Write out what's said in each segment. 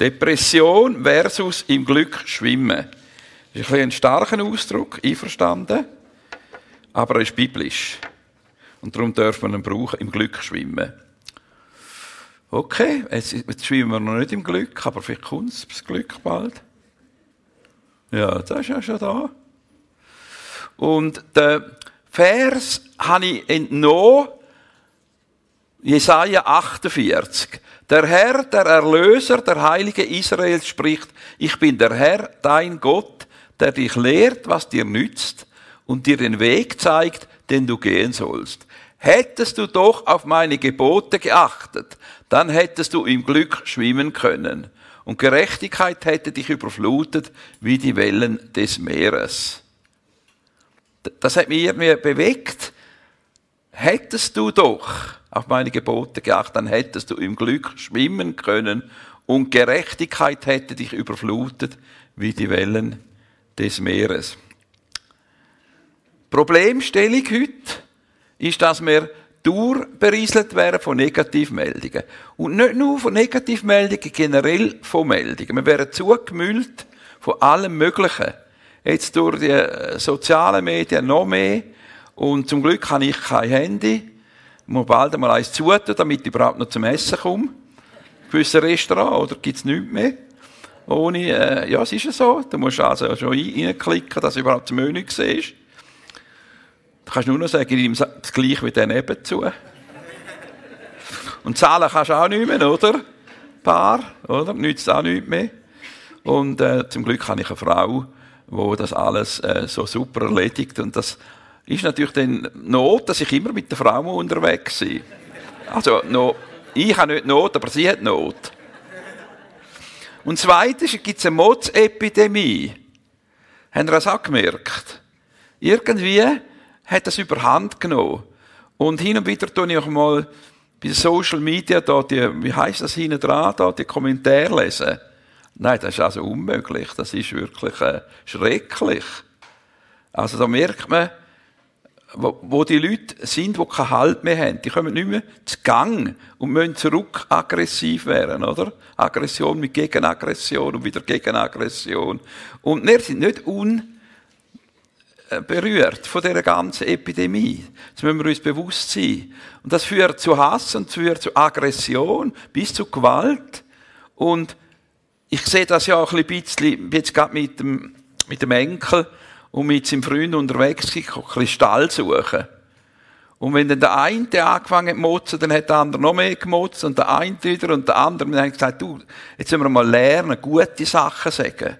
Depression versus im Glück schwimmen. Das ist ein, ein starker Ausdruck, einverstanden, aber er ist biblisch. Und darum darf man ihn brauchen, im Glück schwimmen. Okay, jetzt, jetzt schwimmen wir noch nicht im Glück, aber vielleicht kommt das Glück bald. Ja, das ist ja schon da. Und der Vers habe ich entnommen, Jesaja 48. Der Herr, der Erlöser, der Heilige Israels spricht, ich bin der Herr, dein Gott, der dich lehrt, was dir nützt und dir den Weg zeigt, den du gehen sollst. Hättest du doch auf meine Gebote geachtet, dann hättest du im Glück schwimmen können. Und Gerechtigkeit hätte dich überflutet wie die Wellen des Meeres. Das hat irgendwie bewegt. Hättest du doch auf meine Gebote geachtet, dann hättest du im Glück schwimmen können und Gerechtigkeit hätte dich überflutet wie die Wellen des Meeres. Problemstellung heute ist, dass wir durchberieselt werden von Negativmeldungen. Und nicht nur von Negativmeldungen, generell von Meldungen. Wir werden zugemüllt von allem Möglichen. Jetzt durch die äh, sozialen Medien noch mehr. Und zum Glück habe ich kein Handy. Ich muss bald einmal eins zutun, damit ich überhaupt noch zum Essen komme. Gewisse Restaurant, oder gibt's nichts mehr? Ohne, äh, ja, es ist ja so. Du musst also schon reinklicken, dass du überhaupt das Menü siehst. Du kannst nur noch sagen, ihm das gleiche wie der nebenzu. Und zahlen kannst du auch nicht mehr, oder? Paar, oder? Nützt auch nichts mehr. Und äh, zum Glück habe ich eine Frau, wo das alles äh, so super erledigt. Und das ist natürlich dann Not, dass ich immer mit der Frau unterwegs bin. Also, no, ich habe nicht Not, aber sie hat Not. Und zweitens gibt es eine Motzepidemie. Haben Sie das auch gemerkt? Irgendwie hat das überhand genommen. Und hin und wieder tue ich auch mal bei Social Media da die, wie heißt das hinten dran, da, die Kommentare lesen. Nein, das ist also unmöglich. Das ist wirklich äh, schrecklich. Also da merkt man, wo, wo die Leute sind, die keinen Halt mehr haben. Die kommen nicht mehr zu Gang und müssen zurück aggressiv werden, oder? Aggression mit Gegenaggression und wieder Gegenaggression. Und wir sind nicht un äh, berührt von dieser ganzen Epidemie. Das müssen wir uns bewusst sein. Und das führt zu Hass und führt zu Aggression bis zu Gewalt. Und ich sehe das ja auch ein bisschen, jetzt gerade mit dem, mit dem Enkel und mit seinem Freund unterwegs ein Kristall suchen. Und wenn dann der eine angefangen hat zu motzen, dann hat der andere noch mehr gemotzt und der eine wieder und der andere. Und dann haben gesagt, du, jetzt müssen wir mal lernen, gute Sachen sagen.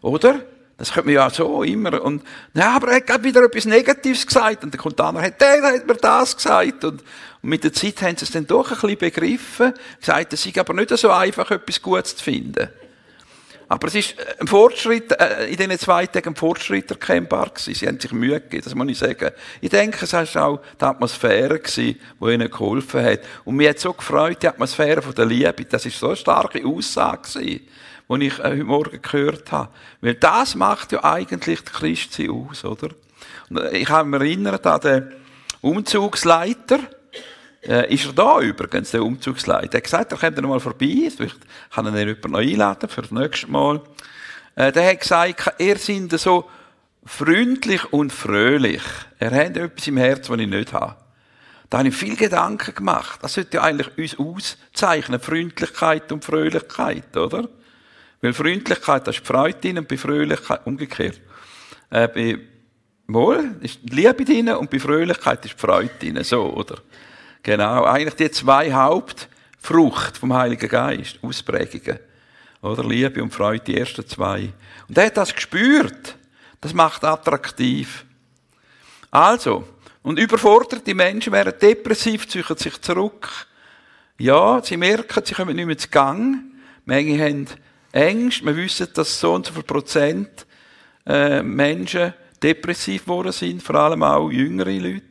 Oder? Das könnte man ja so immer. Und, ja, aber er hat gerade wieder etwas Negatives gesagt. Und dann kommt der andere, der hat mir das gesagt. Und, und mit der Zeit haben sie es dann doch ein bisschen begriffen. Gesagt, es sei aber nicht so einfach, etwas Gutes zu finden. Aber es ist ein Fortschritt, äh, in diesen zwei Tagen ein Fortschritt erkennbar gewesen. Sie haben sich Mühe gegeben, das muss ich sagen. Ich denke, es war auch die Atmosphäre gewesen, die ihnen geholfen hat. Und mir hat so gefreut, die Atmosphäre von der Liebe. Das ist so eine starke Aussage gewesen die ich äh, heute Morgen gehört habe. Weil das macht ja eigentlich die Christi aus, oder? Und äh, ich habe mich erinnert an den Umzugsleiter, äh, ist er da übrigens, der Umzugsleiter? Er hat gesagt, er kommt noch mal vorbei, vielleicht kann er jemand noch einladen für das nächste Mal. Äh, der hat gesagt, er sind so freundlich und fröhlich. Er hat etwas im Herz, was ich nicht habe. Da habe ich viel Gedanken gemacht. Das sollte ja eigentlich uns auszeichnen, Freundlichkeit und Fröhlichkeit, oder? Weil Freundlichkeit, das ist Freude drin und bei Fröhlichkeit umgekehrt. Äh, bei Wohl ist Liebe drin und bei Fröhlichkeit ist Freude drin. So, oder? Genau. Eigentlich die zwei Hauptfrucht vom Heiligen Geist. Ausprägungen. Oder? Liebe und Freude, die ersten zwei. Und er hat das gespürt. Das macht attraktiv. Also, und überforderte Menschen werden depressiv, ziehen sich zurück. Ja, sie merken, sie kommen nicht mehr zu Gang. Manche haben Ängste. Wir wissen, dass so und so viel Prozent äh, Menschen depressiv geworden sind, vor allem auch jüngere Leute.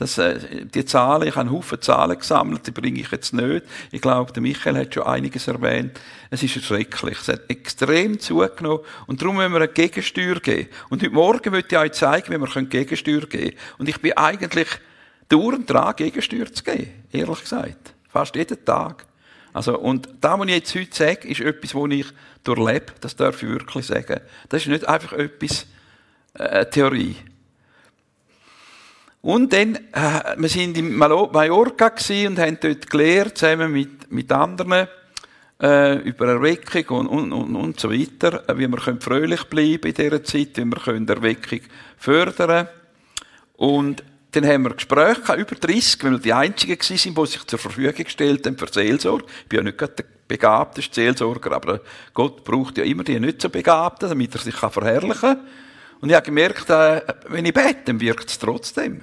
Das, äh, die Zahlen, ich habe einen Haufen Zahlen gesammelt, die bringe ich jetzt nicht. Ich glaube, der Michael hat schon einiges erwähnt. Es ist schrecklich. Es hat extrem zugenommen. Und darum müssen wir eine Gegensteuer geben. Und heute Morgen möchte ich euch zeigen, wie wir Gegensteuer geben können. Und ich bin eigentlich dauernd dran, Gegensteuer zu geben. Ehrlich gesagt. Fast jeden Tag. Also, und das, was ich jetzt heute sage, ist etwas, was ich durchlebe. Das darf ich wirklich sagen. Das ist nicht einfach etwas, äh, Theorie. Und dann, äh, wir sind in Mallorca und haben dort gelehrt, zusammen mit, mit anderen, äh, über Erweckung und, und, und, und so weiter, wie wir können fröhlich bleiben in dieser Zeit, wie wir können Erweckung fördern Und dann haben wir Gespräche über 30, weil wir die Einzigen waren, die sich zur Verfügung gestellt haben für Seelsorge. Ich bin ja nicht gerade der begabteste Seelsorger, aber Gott braucht ja immer die nicht so Begabten, damit er sich verherrlichen kann. Und ich habe gemerkt, äh, wenn ich bete, wirkt es trotzdem.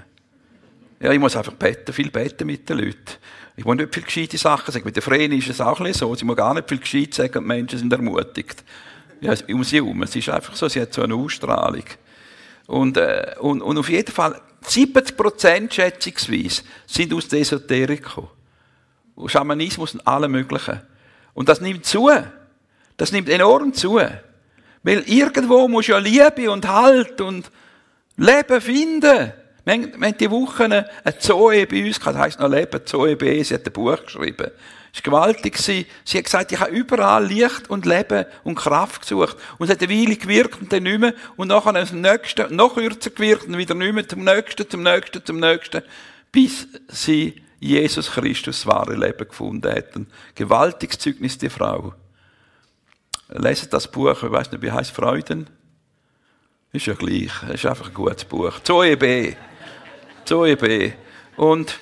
Ja, ich muss einfach beten, viel beten mit den Leuten. Ich muss nicht viel gescheite Sachen sagen. Mit der Vreni ist es auch nicht so. Sie muss gar nicht viel gescheit sagen und die Menschen sind ermutigt. Ja, um sie herum. Es ist einfach so, sie hat so eine Ausstrahlung. Und, äh, und, und auf jeden Fall, 70 Prozent schätzungsweise sind aus der Esoterik gekommen. Schamanismus und alle möglichen. Und das nimmt zu. Das nimmt enorm zu. Weil irgendwo muss ja Liebe und Halt und Leben finden. Wir haben, die Woche eine Zoe bei uns gehabt, das heisst noch Leben, Zoe B, sie hat ein Buch geschrieben. Es war gewaltig. Sie hat gesagt, ich habe überall Licht und Leben und Kraft gesucht. Und es hat eine Weile gewirkt und dann nicht mehr. Und nachher zum nächsten, noch kürzer gewirkt und wieder nicht mehr, zum nächsten, zum nächsten, zum nächsten. Bis sie Jesus Christus wahre Leben gefunden hat. Ein gewaltiges Zeugnis, die Frau. Leset das Buch, ich weiß nicht, wie heißt Freuden? Ist ja gleich. ist einfach ein gutes Buch. Zoe B. Zoe B. Und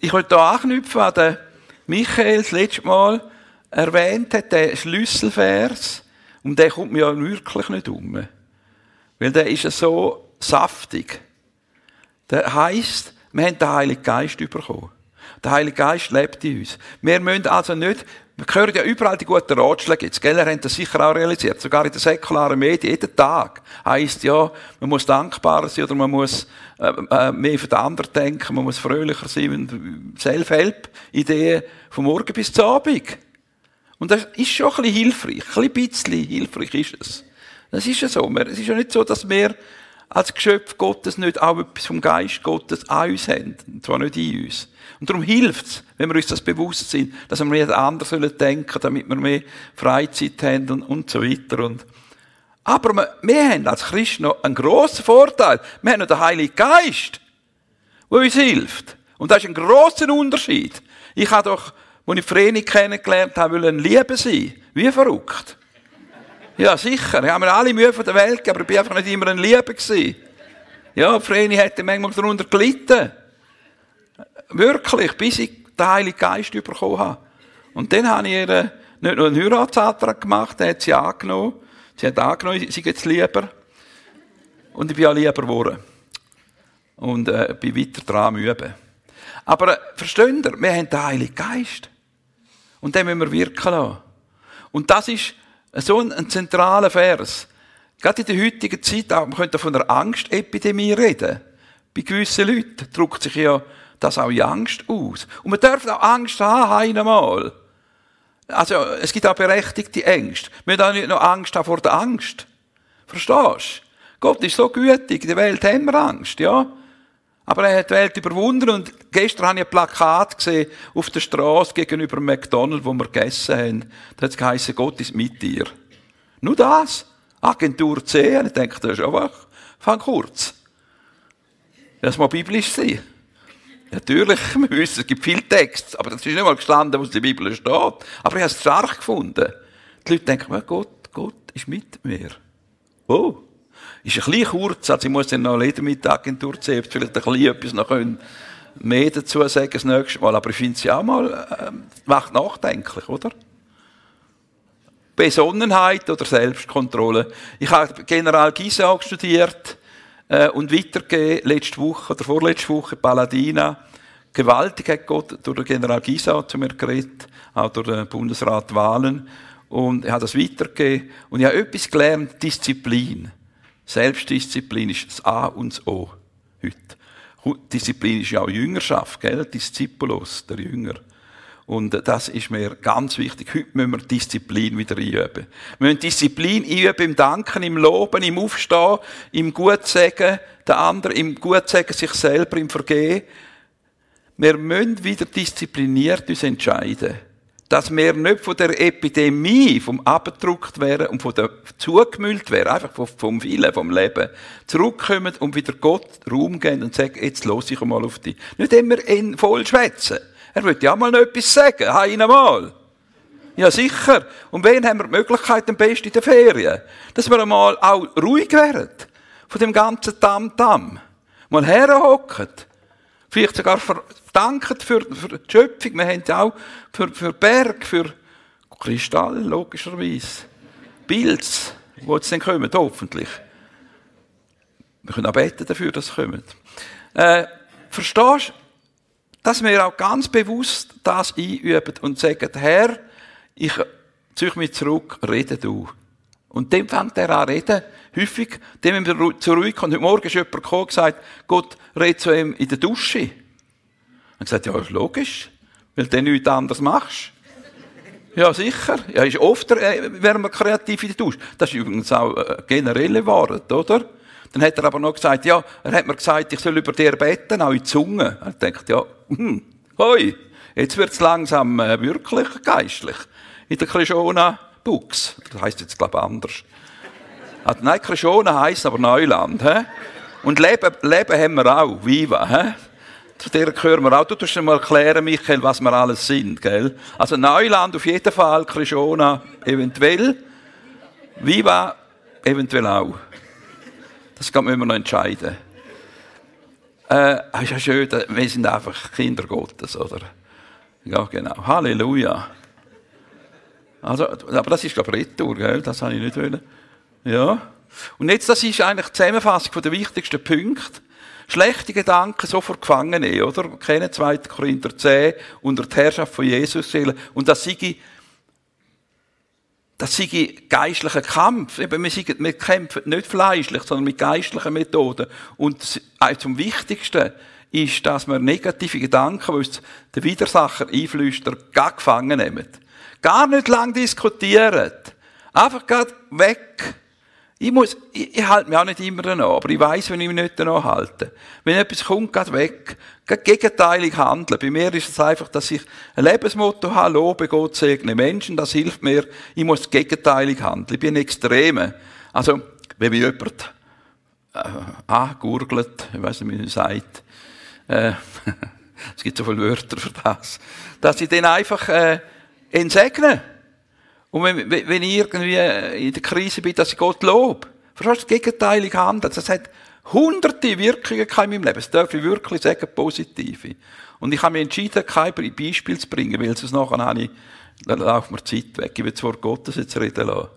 ich wollte hier anknüpfen an den Michael das letzte Mal erwähnt hat, den Schlüsselvers. Und der kommt mir ja wirklich nicht um. Weil der ist ja so saftig. Der heisst, wir haben den Heiligen Geist bekommen. Der Heilige Geist lebt in uns. Wir müssen also nicht, wir hören ja überall die guten Ratschläge jetzt, gell? Hat das sicher auch realisiert. Sogar in den säkularen Medien, jeden Tag heisst ja, man muss dankbarer sein oder man muss äh, äh, mehr für den anderen denken, man muss fröhlicher sein, Self-Help-Ideen vom Morgen bis zum Abend. Und das ist schon ein bisschen hilfreich, ein bisschen hilfreich ist es. Das ist ja so. Es ist ja nicht so, dass wir als Geschöpf Gottes nicht auch etwas vom Geist Gottes an uns haben. Und zwar nicht in uns. Und darum hilft es, wenn wir uns das bewusst sind, dass wir nicht anders denken sollen, damit wir mehr Freizeit haben und, und so weiter. Und aber wir, wir haben als Christen noch einen grossen Vorteil. Wir haben noch den Heiligen Geist, der uns hilft. Und das ist ein grosser Unterschied. Ich habe doch, als ich Vreni kennengelernt habe, ein Liebe sein. Wie verrückt. Ja, sicher. Ich habe mir alle Mühe von der Welt gegeben, aber ich bin einfach nicht immer ein Liebe. Ja, Vreni hätte manchmal darunter gelitten. Wirklich, bis ich den Heiligen Geist bekommen habe. Und dann habe ich ihr äh, nicht nur einen Heiratsantrag gemacht, den hat sie angenommen. Sie hat angenommen, sie geht lieber. Und ich bin auch lieber geworden. Und äh, bin weiter dran üben. Aber äh, versteht ihr, wir haben den Heiligen Geist. Und den müssen wir wirken lassen. Und das ist so ein, zentraler Vers. Gerade in der heutigen Zeit, auch, man könnte von einer Angstepidemie reden. Bei gewissen Leuten drückt sich ja das auch in Angst aus. Und man darf auch Angst haben, einmal. Also, es gibt auch berechtigte Ängste. Müssen auch nicht noch Angst haben vor der Angst. Verstehst du? Gott ist so gütig, in der Welt haben wir Angst, ja? Aber er hat die Welt überwunden und gestern habe ich ein Plakat gesehen auf der Straße gegenüber McDonald's, wo wir gegessen haben. Da hat es geheißen, Gott ist mit dir. Nur das. Agentur C. Und ich denke, das ist einfach, fang kurz. Das muss biblisch sein. Natürlich, wir wissen, es gibt viel Text, aber das ist nicht mal gestanden, was in der Bibel steht. Aber ich habe es stark gefunden. Die Leute denken, Gott, Gott ist mit mir. Oh. Ist ein bisschen kurz, also ich muss dann noch jeder Mittagentur sehen, vielleicht ein bisschen etwas noch können, mehr dazu sagen das nächste Mal. Aber ich finde es auch mal, äh, macht nachdenklich, oder? Besonnenheit oder Selbstkontrolle. Ich habe General Gisau studiert äh, und weitergegeben, letzte Woche oder vorletzte Woche, Paladina. Gewaltig hat Gott durch den General Gisau zu mir geredet, auch durch den Bundesrat Wahlen. Und er hat das weitergegeben. Und ich habe etwas gelernt, Disziplin. Selbstdisziplin ist das A und das O heute. Disziplin ist ja auch Jüngerschaft, gell? Diszipulos, der Jünger. Und das ist mir ganz wichtig. Heute müssen wir Disziplin wieder einüben. Wir müssen Disziplin einüben im Danken, im Loben, im Aufstehen, im Gutsagen der anderen, im Gutsagen sich selber, im Vergehen. wir müssen wieder diszipliniert uns entscheiden. Dass wir nicht von der Epidemie, vom abgedruckt werden und von der zugemüllt werden, einfach vom, vom Willen, vom Leben, zurückkommen und wieder Gott Raum geben und sagen, jetzt los ich mal auf dich. Nicht immer in voll schwätzen. Er wird ja mal noch etwas sagen, einmal. Ja, sicher. Und wen haben wir die Möglichkeit am besten in den Ferien? Dass wir einmal auch ruhig werden. Von dem ganzen Tam-Tam. Mal herhocken. Vielleicht sogar verdanken für, für die Schöpfung. Wir haben auch für, für Berg, für Kristall, logischerweise. Pilz, wo es dann kommen, hoffentlich. Wir können auch beten dafür, dass es kommt. Äh, verstehst du, dass wir auch ganz bewusst das einüben und sagen, Herr, ich ziehe mich zurück, rede du. Und dem fängt er an reden. Häufig, dem wir zur Ruhe kommen. Heute Morgen ist jemand gekommen und gesagt, Gott redet zu ihm in der Dusche. Und gesagt, ja, ist logisch, weil du nichts anderes machst. Ja, sicher. Ja, ist oft, äh, werden wir kreativ in der Dusche. Das ist übrigens auch äh, generelle Wahrheit, oder? Dann hat er aber noch gesagt, ja, er hat mir gesagt, ich soll über dir beten, auch in die Zunge. Er denkt, ja, hm, hoi, jetzt wird's langsam äh, wirklich geistlich. In der Krishona Bux. Das heisst jetzt, glaube ich, anders. Also, nein, Krishona heisst aber Neuland. He? Und Leben, Leben haben wir auch. Viva. He? Zu der gehören wir auch. Du musst mal erklären, Michael, was wir alles sind. Gell? Also Neuland auf jeden Fall, Krishona eventuell. Viva eventuell auch. Das kann man noch entscheiden. Äh, ist ja schön, wir sind einfach Kinder Gottes, oder? Ja, genau. Halleluja. Also, aber das ist, glaube ich, Retour, gell? Das habe ich nicht wollen. Ja. Und jetzt, das ist eigentlich die Zusammenfassung der wichtigsten Punkte. Schlechte Gedanken sofort gefangen nehmen, oder? Wir kennen 2. Korinther 10 unter der Herrschaft von Jesus stellen. Und das sei, das sei geistlicher Kampf. Eben, wir, sind, wir kämpfen nicht fleischlich, sondern mit geistlichen Methoden. Und zum Wichtigsten ist, dass wir negative Gedanken, die uns der Widersacher einflüstert, gar gefangen nehmen. Gar nicht lang diskutieren. Einfach weg. Ich muss, ich, ich halte mich auch nicht immer danach, aber ich weiß, wenn ich mich nicht danach halte. Wenn etwas kommt, geht weg. Geht gegenteilig handeln. Bei mir ist es einfach, dass ich ein Lebensmotto habe, lobe Gott, segne Menschen, das hilft mir. Ich muss gegenteilig handeln. Ich bin ein Extreme. Also, wenn mir jemand äh, angurgelt, ich weiß nicht, wie man sagt, äh, es gibt so viele Wörter für das, dass ich dann einfach, äh, ihn segnen. Und wenn, wenn ich irgendwie in der Krise bin, dass ich Gott lobe. Verstehst du, gegenteilig handeln. Das hat hunderte Wirkungen in meinem Leben. Das darf ich wirklich sagen, positive. Und ich habe mich entschieden, kein Beispiel zu bringen, weil sonst nachher habe ich, dann laufen mir Zeit weg. Ich will das Wort Gottes jetzt reden lassen.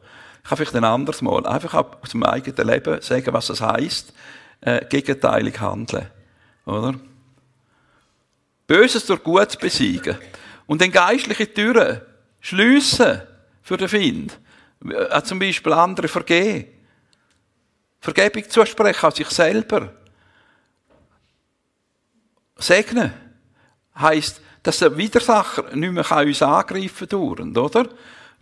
Ich kann vielleicht ein anderes Mal einfach aus dem eigenen Leben sagen, was das heisst, äh, gegenteilig handeln. Oder? Böses durch Gutes besiegen. Und dann geistliche Türen schliessen für den Find. Äh, zum Beispiel andere vergeben. Vergebung zusprechen an sich selber. Segnen heisst, dass der Widersacher nicht mehr uns angreifen kann, oder?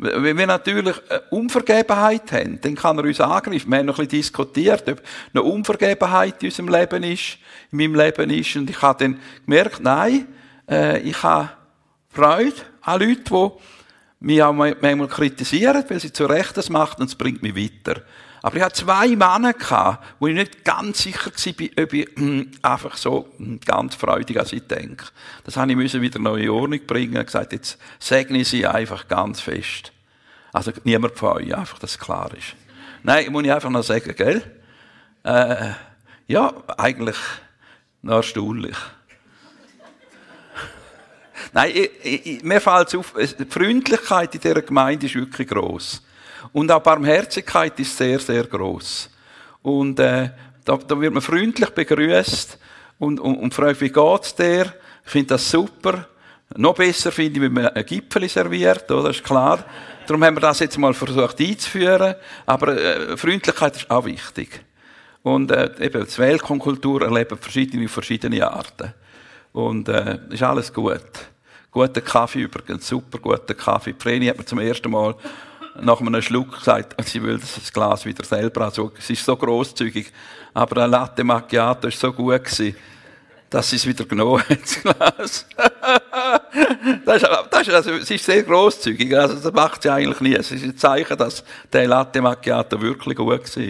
Wenn wir natürlich Unvergebenheit haben, dann kann er uns angreifen. Wir haben noch ein bisschen diskutiert, ob eine Unvergebenheit in unserem Leben ist, in meinem Leben ist. Und ich habe dann gemerkt, nein, äh, ich habe Freude an Leuten, die mich auch manchmal kritisieren, weil sie zu Recht das machen und es bringt mich weiter. Aber ich hatte zwei Männer, wo ich nicht ganz sicher war, ob ich hm, einfach so hm, ganz freudig als ich denke. Das habe ich wieder neu in Ordnung bringen und gesagt, jetzt segne ich sie einfach ganz fest. Also niemand von euch, einfach, dass es klar ist. Nein, muss ich einfach noch sagen, gell? Äh, ja, eigentlich noch erstaunlich. Nein, ich, ich, mir fällt auf, die Freundlichkeit in dieser Gemeinde ist wirklich gross. Und auch Barmherzigkeit ist sehr, sehr gross. Und äh, da, da wird man freundlich begrüßt und, und, und fragt, wie geht's dir? Ich finde das super. Noch besser finde ich, wenn man ein Gipfel serviert, oder? ist klar. Darum haben wir das jetzt mal versucht einzuführen. Aber äh, Freundlichkeit ist auch wichtig. Und äh, eben, die Weltkultur erlebt verschiedene, verschiedene Arten. Und äh, ist alles gut. Guter Kaffee übrigens, super guter Kaffee. Vreni hat mir zum ersten Mal nach einem Schluck gesagt, sie will das Glas wieder selber. Also, sie ist so großzügig. Aber ein Latte Macchiato ist so gut gewesen. dass sie es wieder genommen hat, das Glas. das, ist, das, ist, also, es ist sehr grosszügig. Also, das macht sie eigentlich nie. Es ist ein Zeichen, dass der Latte Macchiato wirklich gut war.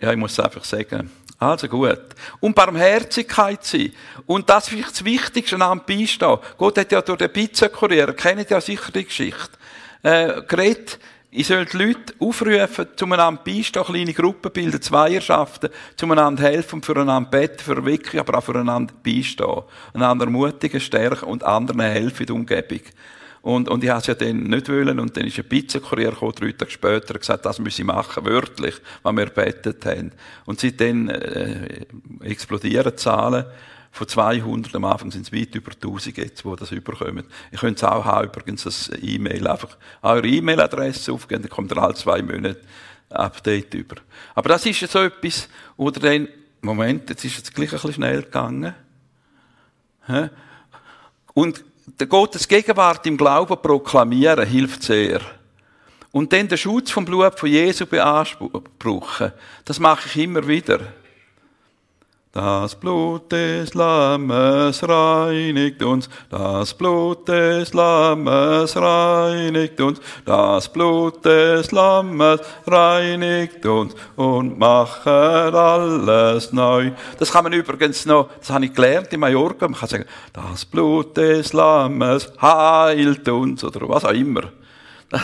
Ja, ich muss es einfach sagen. Also gut. Und Barmherzigkeit sein. Und das ist vielleicht das Wichtigste am Beistehen. Gott hat ja durch den Pizzakurier, kennt ja sicher die Geschichte, äh, geredet, ich soll die Leute aufrufen, zueinander beistehen, kleine Gruppen bilden, Zweierschaften, zueinander helfen füreinander beten, für wirklich, aber auch füreinander beistehen. Einander ermutigen, stärken und anderen helfen in der Umgebung. Und, und ich habe es ja dann nicht wollen, und dann ist ein Pizzakurier gekommen, drei Tage später, und gesagt, das muss ich machen, wörtlich, was wir gebetet haben. Und seitdem, äh, explodieren die Zahlen von 200, am Anfang sind es weit über 1000 jetzt, die das überkommen. Ich könnte es auch haben, übrigens, das E-Mail, einfach eure E-Mail-Adresse aufgeben, dann kommt ihr alle zwei Monate Update über. Aber das ist so etwas, oder dann, Moment, jetzt ist es gleich ein bisschen schnell gegangen. Und der Gottes Gegenwart im Glauben proklamieren hilft sehr. Und dann den Schutz vom Blut von Jesu beanspruchen, das mache ich immer wieder. Das Blut des Lammes reinigt uns, das Blut des Lammes reinigt uns, das Blut des Lammes reinigt uns und macht alles neu. Das kann man übrigens noch, das habe ich gelernt in Mallorca, man kann sagen, das Blut des Lammes heilt uns oder was auch immer.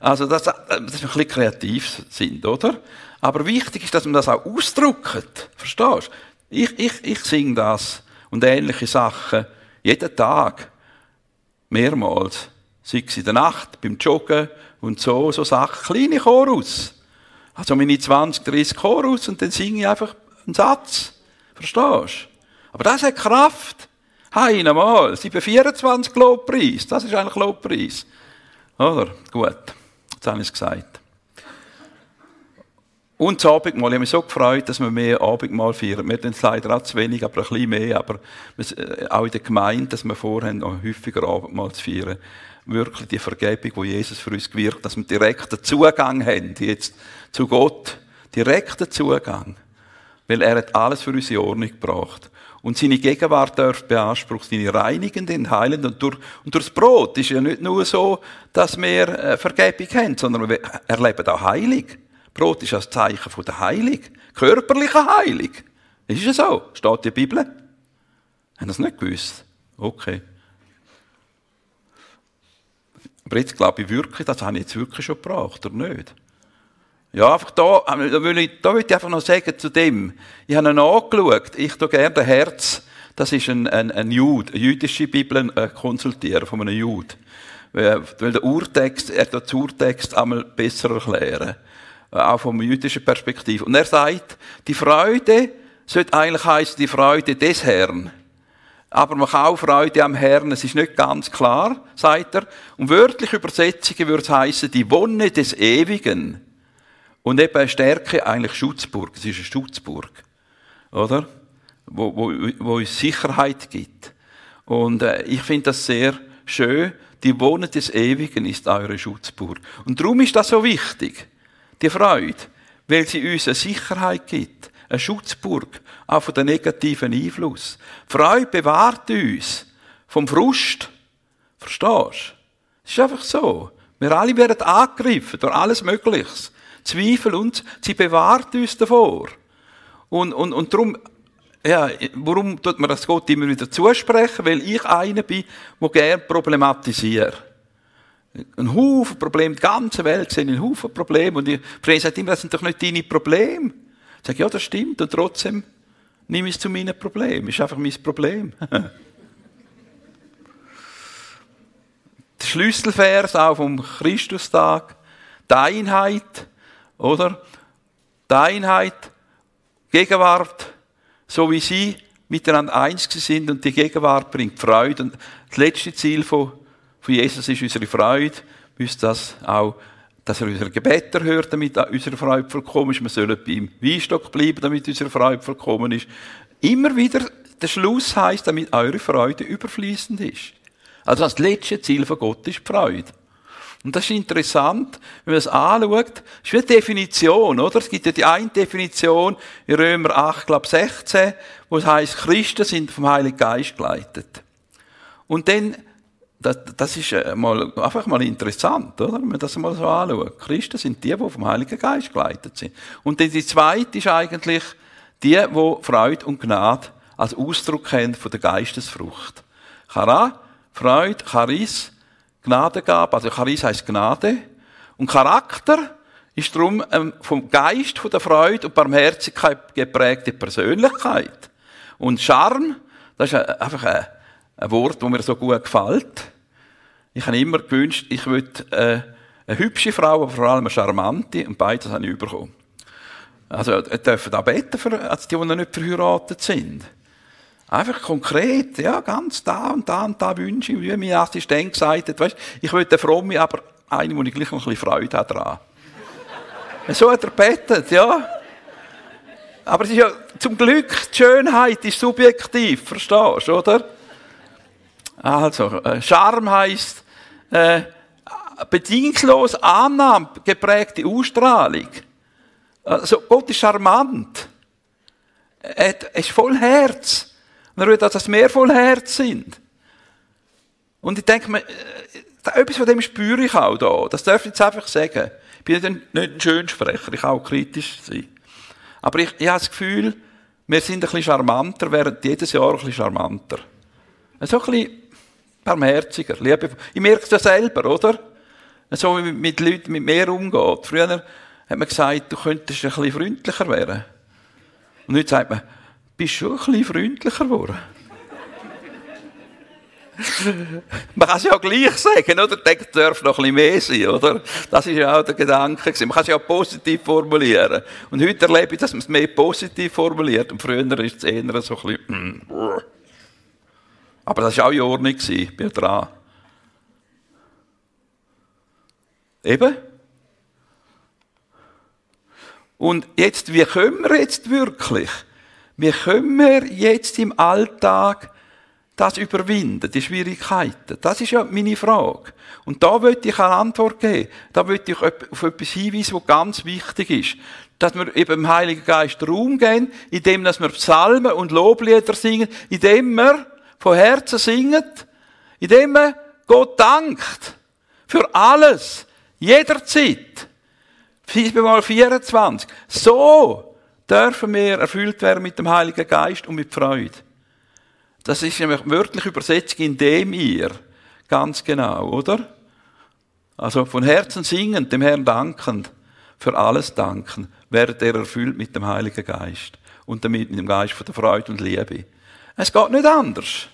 Also, das, dass wir ein bisschen kreativ sind, oder? Aber wichtig ist, dass man das auch ausdrückt. Verstehst du? Ich, ich, ich singe das und ähnliche Sachen jeden Tag. Mehrmals. Sei es in der Nacht, beim Joggen und so, so Sachen. Kleine Chorus. Also meine 20, 30 Chorus und dann singe ich einfach einen Satz. Verstehst du? Aber das hat Kraft. Hey, nochmal. 724 Lobpreis. Das ist eigentlich Lobpreis. Oder? Gut. Jetzt habe ich es gesagt. Und das Abendmahl. Ich habe mich so gefreut, dass wir mehr Abendmahl feiern. Wir es leider auch zu wenig, aber ein bisschen mehr. Aber äh, auch in der Gemeinde, dass wir vorhaben, noch häufiger Abendmahl zu feiern. Wirklich die Vergebung, die Jesus für uns gewirkt, dass wir direkten Zugang haben, jetzt zu Gott. Direkten Zugang. Weil er hat alles für uns in Ordnung gebracht. Und seine Gegenwart darf beanspruchen, seine reinigende, heilende. Und durch, und durch das Brot ist ja nicht nur so, dass wir äh, Vergebung haben, sondern wir erleben auch Heilung. Brot ist ein Zeichen von der Heilung. Körperliche Heilung. Ist es so? Steht in der Bibel? Haben das nicht gewusst? Okay. Aber jetzt glaube ich wirklich, das habe ich jetzt wirklich schon gebracht, oder nicht? Ja, einfach da, da will ich, da will ich einfach noch sagen zu dem. Ich habe ihn angeschaut. Ich tue gerne den Herz. Das ist ein, ein, ein Jude, eine jüdische Bibel äh, konsultieren von einem Jude. Weil der Urtext, er tut den Urtext einmal besser erklären. Äh, auch vom jüdischen Perspektive. Und er sagt, die Freude sollte eigentlich heißen die Freude des Herrn. Aber man kann auch Freude am Herrn, es ist nicht ganz klar, sagt er. Und wörtliche Übersetzungen würde es heißen, die Wonne des Ewigen. Und eben Stärke, eigentlich Schutzburg. Es ist eine Schutzburg. Oder? Wo, wo, wo uns Sicherheit gibt. Und äh, ich finde das sehr schön. Die Wonne des Ewigen ist eure Schutzburg. Und darum ist das so wichtig die Freude, weil sie uns eine Sicherheit gibt, eine Schutzburg, auch von den negativen Einfluss. Freude bewahrt uns vom Frust. Verstehst du? Es ist einfach so. Wir alle werden angegriffen durch alles Mögliche. Zweifel und sie bewahrt uns davor. Und, und, und darum, ja, warum tut man das Gott immer wieder zusprechen? Weil ich einer bin, der gerne problematisiert. Ein Haufen Probleme, die ganze Welt sehen einen Haufen Probleme. Und die Frau sagt immer, das sind doch nicht deine Probleme. Ich sage, ja, das stimmt. Und trotzdem nehme ich es zu meinem Problem. Ist einfach mein Problem. Der Schlüsselvers auch vom Christustag. Die Einheit, oder? Die Einheit, Gegenwart, so wie sie miteinander eins sind und die Gegenwart bringt Freude. Und das letzte Ziel von von Jesus ist unsere Freude. Müsste das auch, dass er unsere Gebete hört, damit unsere Freude vollkommen ist. Wir sollen beim Weinstock bleiben, damit unsere Freude vollkommen ist. Immer wieder der Schluss heißt, damit eure Freude überfließend ist. Also das letzte Ziel von Gott ist die Freude. Und das ist interessant, wenn man es anschaut. Das ist eine Definition, oder? Es gibt ja die eine Definition in Römer 8, glaube 16, wo es heißt, Christen sind vom Heiligen Geist geleitet. Und dann, das, das ist äh, mal, einfach mal interessant, oder? Wenn man das mal so anschaut. Christen sind die, die vom Heiligen Geist geleitet sind. Und dann die zweite ist eigentlich die, die Freude und Gnade als Ausdruck kennen von der Geistesfrucht. Chara, Freude, Charis, Gnadengabe, also Charis heißt Gnade. Und Charakter ist darum ähm, vom Geist, von der Freude und Barmherzigkeit geprägte Persönlichkeit. Und Charme, das ist einfach ein, ein Wort, das mir so gut gefällt. Ich habe immer gewünscht, ich würde äh, eine hübsche Frau, aber vor allem eine charmante, und beides habe ich bekommen. Also, ihr dürft auch beten, für, als die, die noch nicht verheiratet sind. Einfach konkret, ja, ganz da und da und da wünsche ich, wie mein Assistent gesagt hat, weißt, ich will eine fromme, aber eine, wo ich gleich noch ein bisschen Freude habe dran. so hat er betet, ja. Aber es ist ja, zum Glück, die Schönheit ist subjektiv, verstehst du, oder? Also, äh, Charme heisst, äh, bedingungslos Annahme, geprägte Ausstrahlung. Also, Gott ist charmant. Er ist voll Herz. Und er will, dass wir voll Herz sind. Und ich denke mir, äh, etwas von dem spüre ich auch da. Das darf ich jetzt einfach sagen. Ich bin nicht ein Schönsprecher, ich kann auch kritisch sein. Aber ich, ich habe das Gefühl, wir sind ein bisschen charmanter, werden jedes Jahr ein bisschen charmanter. So ein bisschen barmherziger, liebevoll. Ich merke es ja selber, oder? So wie mit Leuten mit mir umgeht. Früher hat man gesagt, du könntest ein bisschen freundlicher werden. Und heute sagt man, bist schon ein bisschen freundlicher geworden. Man kann es ja auch gleich sagen, oder? Der darf noch ein bisschen mehr sein, oder? Das ist ja auch der Gedanke gewesen. Man kann es ja auch positiv formulieren. Und heute erlebe ich, dass man es mehr positiv formuliert. Und früher ist es eher so ein bisschen, mm. Aber das war auch in Ordnung, ich bin dran. Eben. Und jetzt, wie können wir jetzt wirklich wie können wir jetzt im Alltag das überwinden, die Schwierigkeiten? Das ist ja meine Frage. Und da möchte ich eine Antwort geben. Da möchte ich auf etwas hinweisen, was ganz wichtig ist. Dass wir eben dem Heiligen Geist Raum geben, indem wir Psalmen und Loblieder singen, indem wir von Herzen singen, indem man Gott dankt. Für alles. Jederzeit. 4 mal 24. So dürfen wir erfüllt werden mit dem Heiligen Geist und mit Freude. Das ist nämlich wörtlich übersetzt in dem ihr. Ganz genau, oder? Also von Herzen singend, dem Herrn dankend, für alles danken, werdet er erfüllt mit dem Heiligen Geist und damit mit dem Geist von der Freude und Liebe. Es geht nicht anders.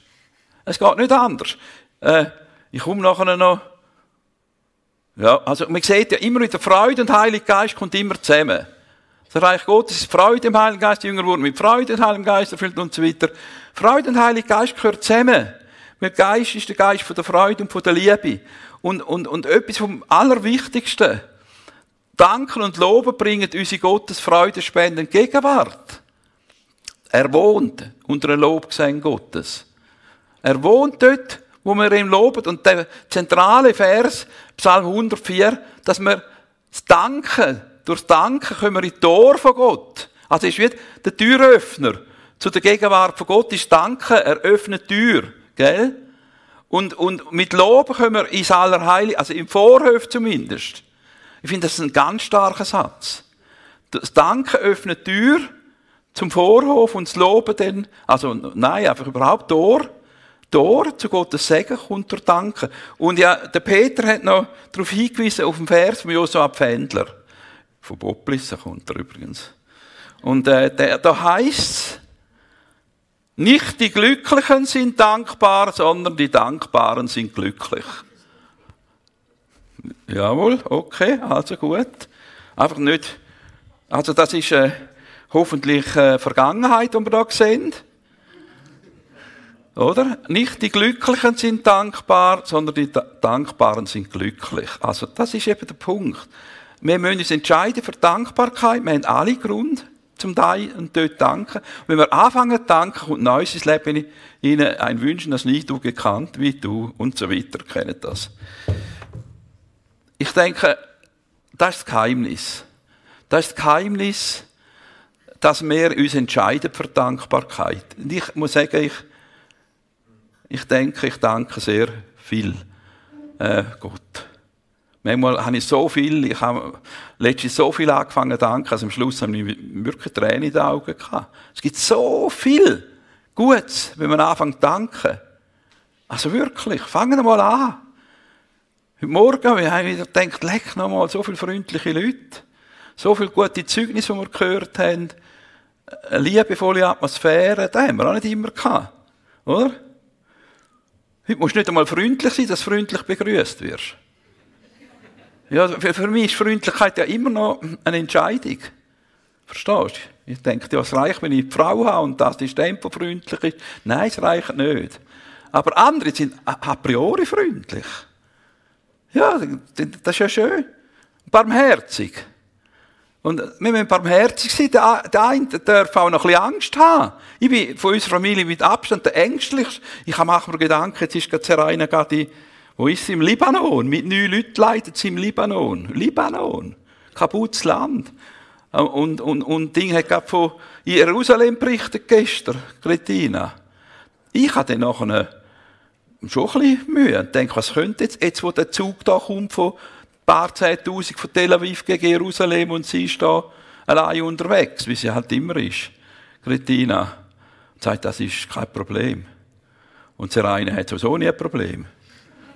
Es geht nicht anders. Äh, ich komme nachher noch. Ja, also man sieht ja immer wieder Freude und Heiliger Geist kommt immer zusammen. Das Reich Gottes ist Freude im Heiligen Geist, die Jünger wurden mit Freude im Heiligen Geist erfüllt und so weiter. Freude und Heiliger Geist gehören zusammen. Weil Geist ist der Geist von der Freude und von der Liebe. Und, und, und etwas vom Allerwichtigsten. Danken und Loben bringen unsere Gottes Freude spenden Gegenwart. Er wohnt unter einem Lobgesang Gottes. Er wohnt dort, wo wir ihn loben. Und der zentrale Vers, Psalm 104, dass wir das Danken durch Danken kommen wir in die Tor von Gott. Also ist wie der Türöffner. Zu der Gegenwart von Gott ist Danken, er öffnet die Tür. Gell? Und, und mit Lob können wir ins Allerheilige, also im Vorhof zumindest. Ich finde, das ist ein ganz starker Satz. Das Danken öffnet die Tür zum Vorhof und das Loben dann, also nein, einfach überhaupt Tor. Tor zu Gottes Segen kommt durch Danken. Und ja, der Peter hat noch darauf hingewiesen, auf dem Vers von Josua Pfändler. Von Boblissen kommt er übrigens. Und äh, der, da heißt nicht die Glücklichen sind dankbar, sondern die Dankbaren sind glücklich. Jawohl, okay, also gut. Einfach nicht, also das ist äh, hoffentlich äh, Vergangenheit, die wir da sehen. Oder? Nicht die Glücklichen sind dankbar, sondern die Dankbaren sind glücklich. Also das ist eben der Punkt. Wir müssen uns entscheiden für Dankbarkeit. Wir haben alle Grund zum und dort danken. Und wenn wir anfangen zu danken, kommt Neues Leben ihnen ein Wünschen, das nicht du gekannt wie du und so weiter. Kennen das. ich denke, das ist das Geheimnis. Das ist das Geheimnis, dass wir uns entscheiden für Dankbarkeit. Und ich muss sagen, ich, ich denke, ich danke sehr viel äh, Gott. Manchmal habe ich so viel, ich habe letztens so viel angefangen zu danken, also am Schluss habe ich wirklich Tränen in den Augen gehabt. Es gibt so viel Gutes, wenn man anfängt zu danken. Also wirklich, fangen wir mal an. Heute Morgen wir haben wieder gedacht, leck noch mal, so viele freundliche Leute. So viele gute Zeugnisse, die wir gehört haben. Eine liebevolle Atmosphäre, das haben wir auch nicht immer gehabt. Oder? Heute musst du nicht einmal freundlich sein, dass du freundlich begrüßt wirst. Ja, für, für mich ist Freundlichkeit ja immer noch eine Entscheidung. Verstehst du? Ich denke, ja, es reicht, wenn ich eine Frau habe und das ist Tempo freundlich ist. Nein, es reicht nicht. Aber andere sind a priori freundlich. Ja, das ist ja schön. Barmherzig. Und wir müssen barmherzig sein. Der, der eine darf auch noch ein bisschen Angst haben. Ich bin von unserer Familie mit Abstand der ängstlichste. Ich habe manchmal Gedanken, jetzt ist gerade Zeraina gerade wo ist sie? Im Libanon. Mit neun Leuten leitet sie im Libanon. Libanon. Kaputtes Land. Und, und, und Ding hat gerade von Jerusalem berichtet gestern, Kretina. Ich hatte nachher schon ein bisschen Mühe und denke, was könnte jetzt, jetzt wo der Zug da kommt von paar Zehntausend von Tel Aviv gegen Jerusalem und sie ist da allein unterwegs, wie sie halt immer ist. Kretina. Und sagt, das ist kein Problem. Und der eine hat sowieso nie ein Problem.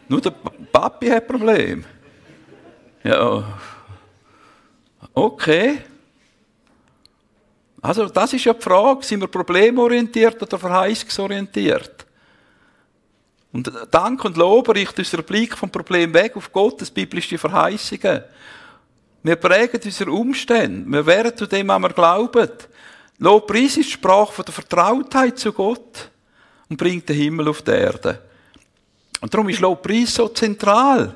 Nur der Papi hat ein Problem. Ja. Okay. Also, das ist ja die Frage. Sind wir problemorientiert oder verheißungsorientiert? Und Dank und Lob richtet unseren Blick vom Problem weg auf Gottes biblische Verheißungen. Wir prägen unsere Umstände. Wir werden zu dem, was wir glauben. Lobpreis ist die Sprache von der Vertrautheit zu Gott und bringt den Himmel auf die Erde. Und darum ist Lobpreis so zentral.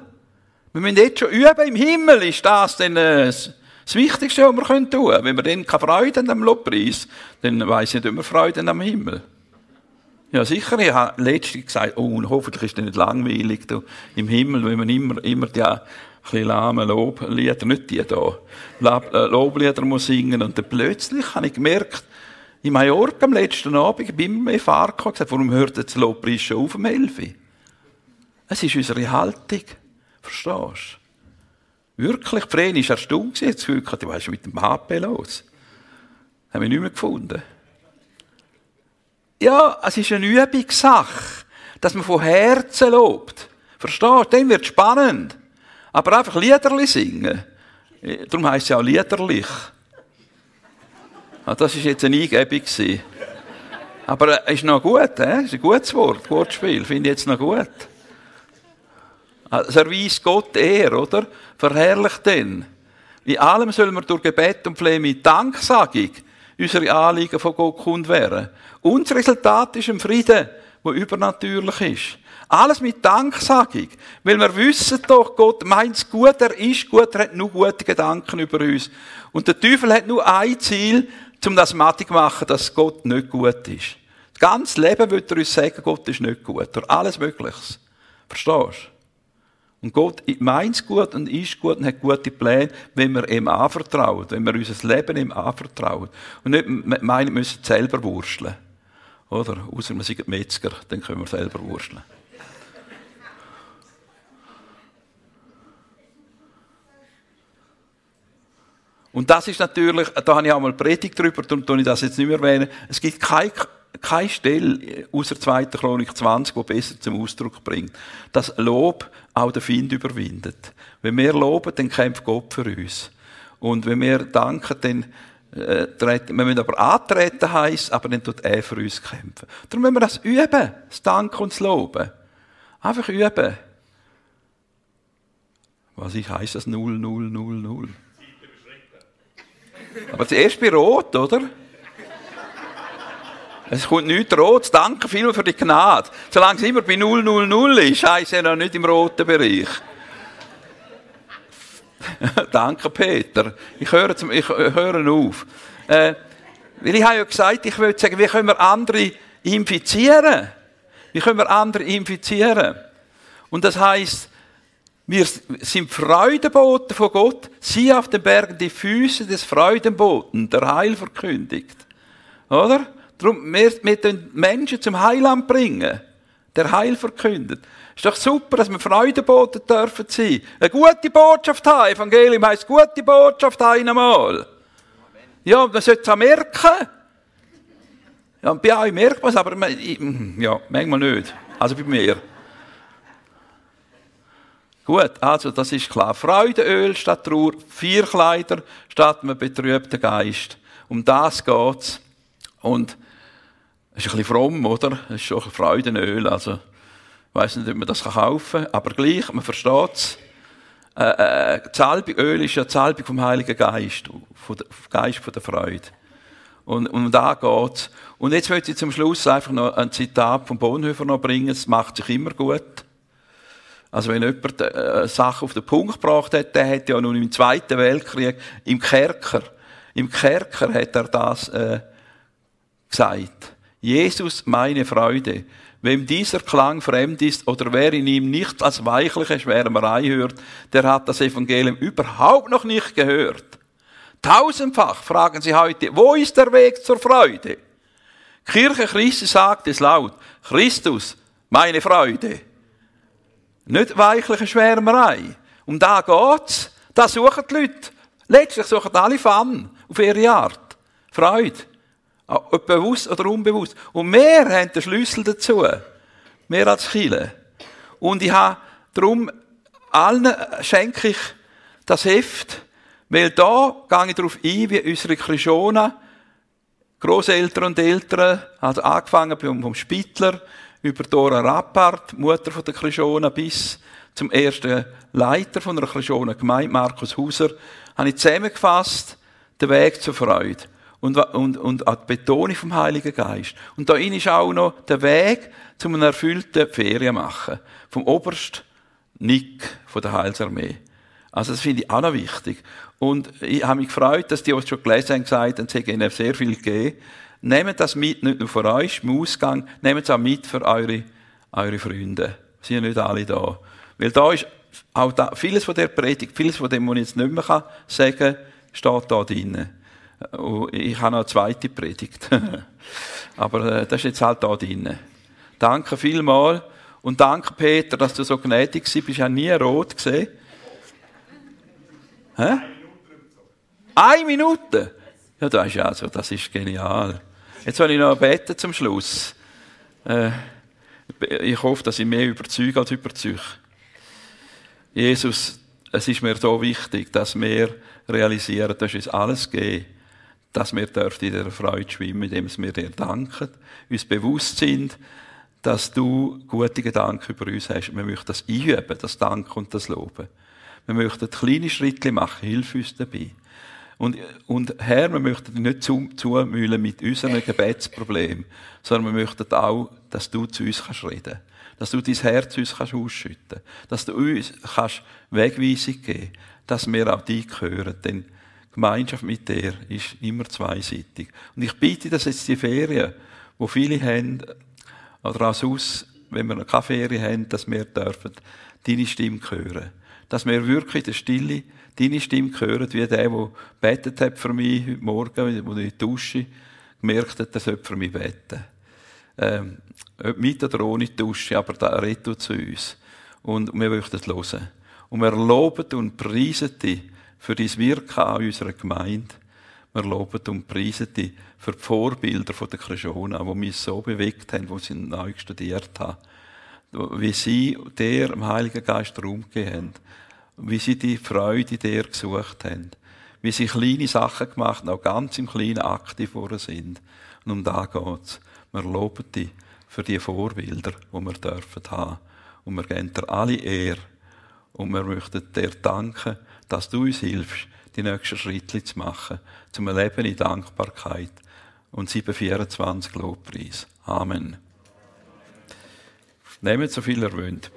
Wir müssen jetzt schon üben im Himmel, ist das denn äh, das Wichtigste, was wir tun können. Wenn wir dann keine Freude haben am Lobpreis, dann weiss ich nicht, ob wir Freude haben am Himmel. Ja, sicher. Ich habe letztens gesagt, oh, und hoffentlich ist es nicht langweilig du, im Himmel, wenn man immer, immer die ein bisschen lahmen Loblieder, nicht die da, äh, Loblieder muss singen. Und dann plötzlich habe ich gemerkt, in Mallorca am letzten Abend, bin ich mehr Fahrer gesagt, warum hört jetzt Lobpreis schon auf um 11 Uhr? Es ist unsere Haltung. Verstehst du? Wirklich, Vreni war erstaunt, jetzt Gefühl gehabt, was ist mit dem HP los? Haben wir nicht mehr gefunden. Ja, es ist eine Übungssache, dass man von Herzen lobt. Verstehst du? Dann wird spannend. Aber einfach Liederli singen. Darum heisst es ja auch Liederlich. Ah, das war jetzt eine Eingebung. Aber es ist noch gut, es ist ein gutes Wort, Wortspiel, finde ich jetzt noch gut. Es erweist Gott eher, oder? Verherrlicht den. In allem sollen wir durch Gebet und Fleh mit Danksagung unsere Anliegen von Gott kund werden. Das Resultat ist ein Frieden, der übernatürlich ist. Alles mit Danksagung. Weil wir wissen doch, Gott meint es gut, er ist gut, er hat nur gute Gedanken über uns. Und der Teufel hat nur ein Ziel, um das matig zu machen, dass Gott nicht gut ist. Das ganze Leben wird er uns sagen, Gott ist nicht gut. Durch alles Mögliches. Verstehst du? Und Gott meint es gut und ist gut und hat gute Pläne, wenn wir ihm anvertrauen, wenn wir unser Leben ihm anvertrauen. Und nicht meinen, wir müssen selber wursteln. Oder? Außer wir sind Metzger, dann können wir selber wursteln. Und das ist natürlich, da habe ich auch mal Predigt drüber, darum tue ich das jetzt nicht mehr erwähnen. Es gibt keine keine Stelle außer 2. Chronik 20, wo besser zum Ausdruck bringt, dass Lob auch den Find überwindet. Wenn wir loben, dann kämpft Gott für uns. Und wenn wir danken, dann äh, treten, wir müssen aber antreten heißt, aber dann tut er für uns kämpfen. Darum müssen wir das üben, das Danken und das Loben. Einfach üben. Was ich heißt das 0, 0, 0, 0. Aber zuerst bei Rot, oder? Es kommt nichts Rotes. Danke vielmals für die Gnade. Solange es immer bei 000 ist, heisst er noch nicht im roten Bereich. Danke, Peter. Ich höre, zum, ich höre auf. Äh, weil ich habe ja gesagt, ich würde sagen, wie können wir andere infizieren? Wie können wir andere infizieren? Und das heisst, Wir sind Freudenboten von Gott. Sie auf den Bergen die Füße des Freudenboten, der Heil verkündigt. Oder? Darum, wir, wir den Menschen zum Heiland bringen. Der Heil verkündet. Ist doch super, dass wir Freudenboten dürfen sein. Eine gute Botschaft haben. Evangelium heisst gute Botschaft einmal. Ja, man sollte es auch merken. Ja, bei euch merkt man es, aber ja, manchmal nicht. Also bei mir. Gut, also das ist klar. Freudeöl statt Trauer, vier Kleider statt einem betrübten Geist. Um das geht's. Und ist ein bisschen fromm, oder? Ist schon ein Freudenöl, also ich weiss nicht, ob man das kaufen kann, aber gleich, man versteht es. Äh, äh, Öl ist ja die Salbung vom Heiligen Geist, vom Geist von der Freude. Und, und da geht's. Und jetzt möchte ich zum Schluss einfach noch ein Zitat von Bonhoeffer noch bringen. Es macht sich immer gut. Also wenn jemand äh, Sachen auf den Punkt gebracht hat, der hat ja nun im Zweiten Weltkrieg im Kerker, im Kerker hat er das äh, gesagt. Jesus, meine Freude. Wem dieser Klang fremd ist oder wer in ihm nicht als weichliche Schwärmerei hört, der hat das Evangelium überhaupt noch nicht gehört. Tausendfach fragen sie heute, wo ist der Weg zur Freude? Kirche Christi sagt es laut, Christus, meine Freude. Nicht weichliche Schwärmerei. Um da geht's. Da suchen die Leute. Letztlich suchen alle Fun auf ihre Art. Freude. Ob bewusst oder unbewusst. Und wir haben den Schlüssel dazu. Mehr als viele. Und ich habe darum allen schenke ich das Heft, weil da gehe ich darauf ein, wie unsere Krishona, Großeltern und Eltern, also angefangen vom Spittler, über Dora Rappart, Mutter von der Krishona, bis zum ersten Leiter von der Krishona Gemeinde, Markus Huser, habe ich zusammengefasst, den Weg zur Freude. Und, und, und an die Betonung vom Heiligen Geist. Und da ist auch noch der Weg zu einem erfüllten Ferien machen. Vom Oberst Nick von der Heilsarmee. Also das finde ich auch noch wichtig. Und ich habe mich gefreut, dass die, die es schon gelesen haben, gesagt haben, es hätte ihnen sehr viel gegeben. Nehmt das mit, nicht nur für euch im Ausgang, nehmt es auch mit für eure, eure Freunde. Sie sind nicht alle da. Weil da ist auch da, vieles von der Predigt, vieles von dem, was ich jetzt nicht mehr sagen kann, steht da drin. Ich habe noch eine zweite Predigt. Aber äh, das ist jetzt halt da drin. Danke vielmals. Und danke, Peter, dass du so gnädig bist. Du hast nie rot gesehen. Hä? Eine Minute? Ja, das ist also, das ist genial. Jetzt will ich noch beten zum Schluss. Äh, ich hoffe, dass ich mehr überzeuge als überzeuge. Jesus, es ist mir so wichtig, dass wir realisieren, dass es alles geht, dass wir in dieser Freude schwimmen, indem wir dir danken, uns bewusst sind, dass du gute Gedanken über uns hast. Wir möchten das einüben, das Danken und das Loben. Wir möchten kleine Schritte machen, hilf uns dabei. Und, und Herr, wir möchten dich nicht zu, zumühlen mit unserem Gebetsproblem, sondern wir möchten auch, dass du zu uns kannst reden dass du dein Herz uns kannst ausschütten dass du uns kannst Wegweisung geben dass wir auch dich hören. Denn Gemeinschaft mit dir ist immer zweiseitig. Und ich bitte, dass jetzt die Ferien, wo viele haben, oder auch sonst, wenn wir keine Ferien haben, dass wir dürfen deine Stimme hören. Dass wir wirklich in der Stille deine Stimme hören, wie der, der betet hat für mich heute Morgen, wo ich in die Dusche gemerkt hat, er sollte für mich beten. Ähm, mit oder ohne Dusche, aber da redet zu uns. Und wir möchten es hören. Und wir loben und preisen dich für dein Wirken an unserer Gemeinde. Wir loben und preisen dich für die Vorbilder der Krishona, die mich so bewegt haben, die sie neu studiert haben. Wie sie dir im Heiligen Geist Raum gegeben haben wie sie die Freude in dir gesucht haben. Wie sie kleine Sachen gemacht haben, auch ganz im Kleinen aktiv worden sind. Und um da geht's. Wir loben dich für die Vorbilder, die wir dürfen haben. Und wir geben dir alle Ehre. Und wir möchten dir danken, dass du uns hilfst, die nächsten Schritte zu machen, zum Leben in Dankbarkeit. Und 724 Lobpreis. Amen. Nehmt so viel wollt.